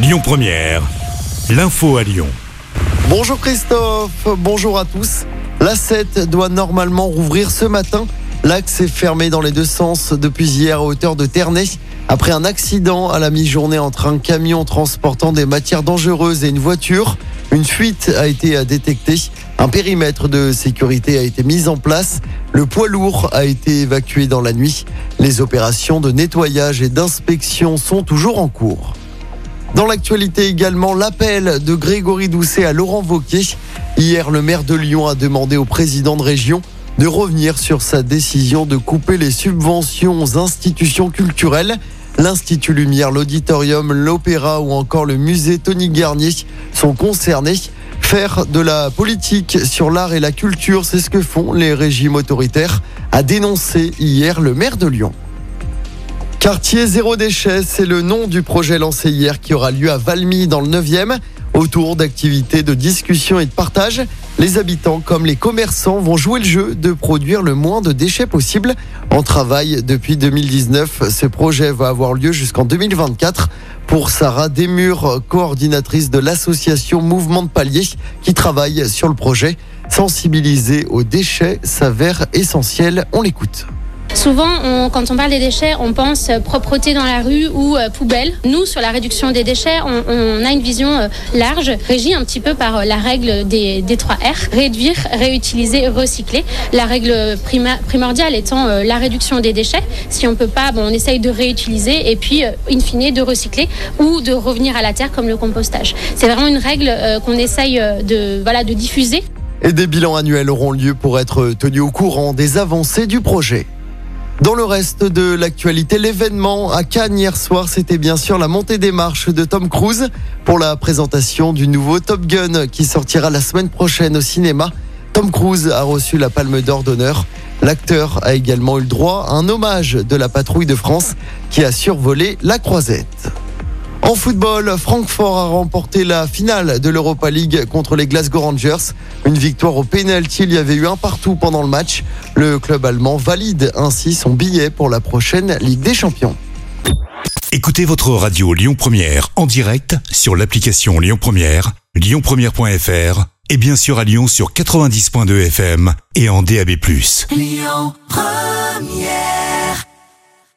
Lyon Première, l'info à Lyon. Bonjour Christophe, bonjour à tous. La 7 doit normalement rouvrir ce matin. L'axe est fermé dans les deux sens depuis hier à hauteur de Ternay. Après un accident à la mi-journée entre un camion transportant des matières dangereuses et une voiture, une fuite a été détectée. Un périmètre de sécurité a été mis en place. Le poids lourd a été évacué dans la nuit. Les opérations de nettoyage et d'inspection sont toujours en cours. Dans l'actualité également, l'appel de Grégory Doucet à Laurent Wauquiez. Hier, le maire de Lyon a demandé au président de région de revenir sur sa décision de couper les subventions aux institutions culturelles. L'Institut Lumière, l'Auditorium, l'Opéra ou encore le musée Tony Garnier sont concernés. Faire de la politique sur l'art et la culture, c'est ce que font les régimes autoritaires, a dénoncé hier le maire de Lyon. Quartier zéro déchet, c'est le nom du projet lancé hier qui aura lieu à Valmy dans le 9e. Autour d'activités de discussion et de partage, les habitants comme les commerçants vont jouer le jeu de produire le moins de déchets possible. En travail depuis 2019, ce projet va avoir lieu jusqu'en 2024. Pour Sarah Desmurs, coordinatrice de l'association Mouvement de Palier qui travaille sur le projet, sensibiliser aux déchets s'avère essentiel. On l'écoute. Souvent, quand on parle des déchets, on pense propreté dans la rue ou euh, poubelle. Nous, sur la réduction des déchets, on, a une vision euh, large, régie un petit peu par euh, la règle des, des 3 R. Réduire, réutiliser, recycler. La règle primordiale étant la réduction des déchets. Si on peut pas, on essaye de réutiliser et puis, in fine, de recycler ou de revenir à la terre comme le compostage. C'est vraiment une règle qu'on essaye de, voilà, de diffuser. Et des bilans annuels auront lieu pour être tenus au courant des avancées du projet. Dans le reste de l'actualité, l'événement à Cannes hier soir, c'était bien sûr la montée des marches de Tom Cruise pour la présentation du nouveau Top Gun qui sortira la semaine prochaine au cinéma. Tom Cruise a reçu la Palme d'Or d'honneur. L'acteur a également eu le droit à un hommage de la patrouille de France qui a survolé la croisette. En football, Francfort a remporté la finale de l'Europa League contre les Glasgow Rangers. Une victoire au pénalty, il y avait eu un partout pendant le match. Le club allemand valide ainsi son billet pour la prochaine Ligue des Champions. Écoutez votre radio Lyon Première en direct sur l'application Lyon Première, lyonpremiere.fr et bien sûr à Lyon sur 90.2 FM et en DAB+. Lyon Première